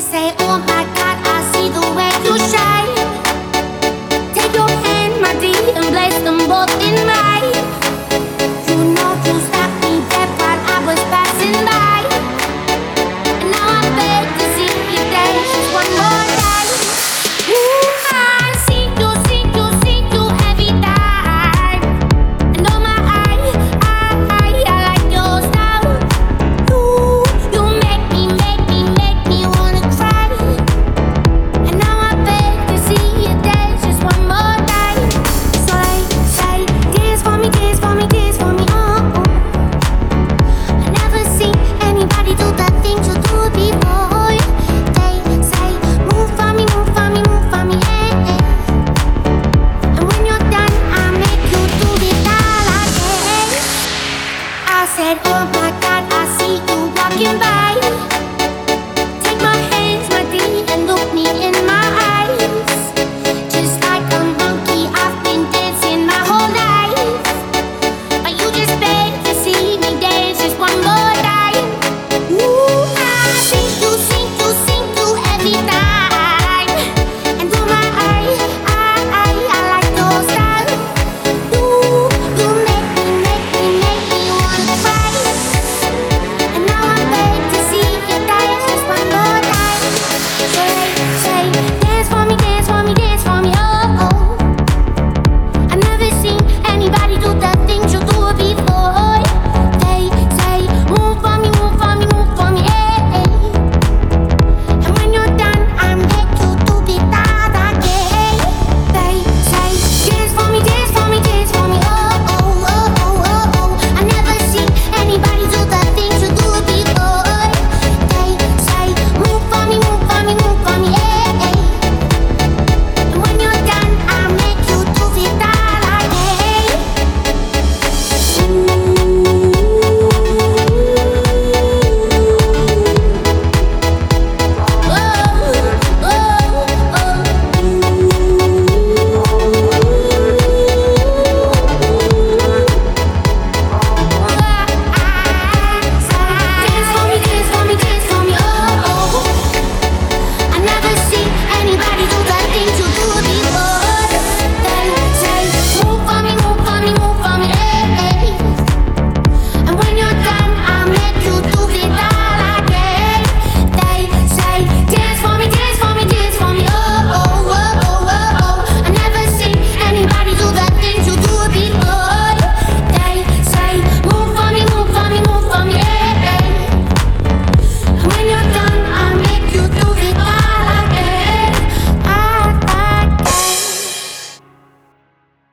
say, oh my. said, Oh my God, I see you walking by.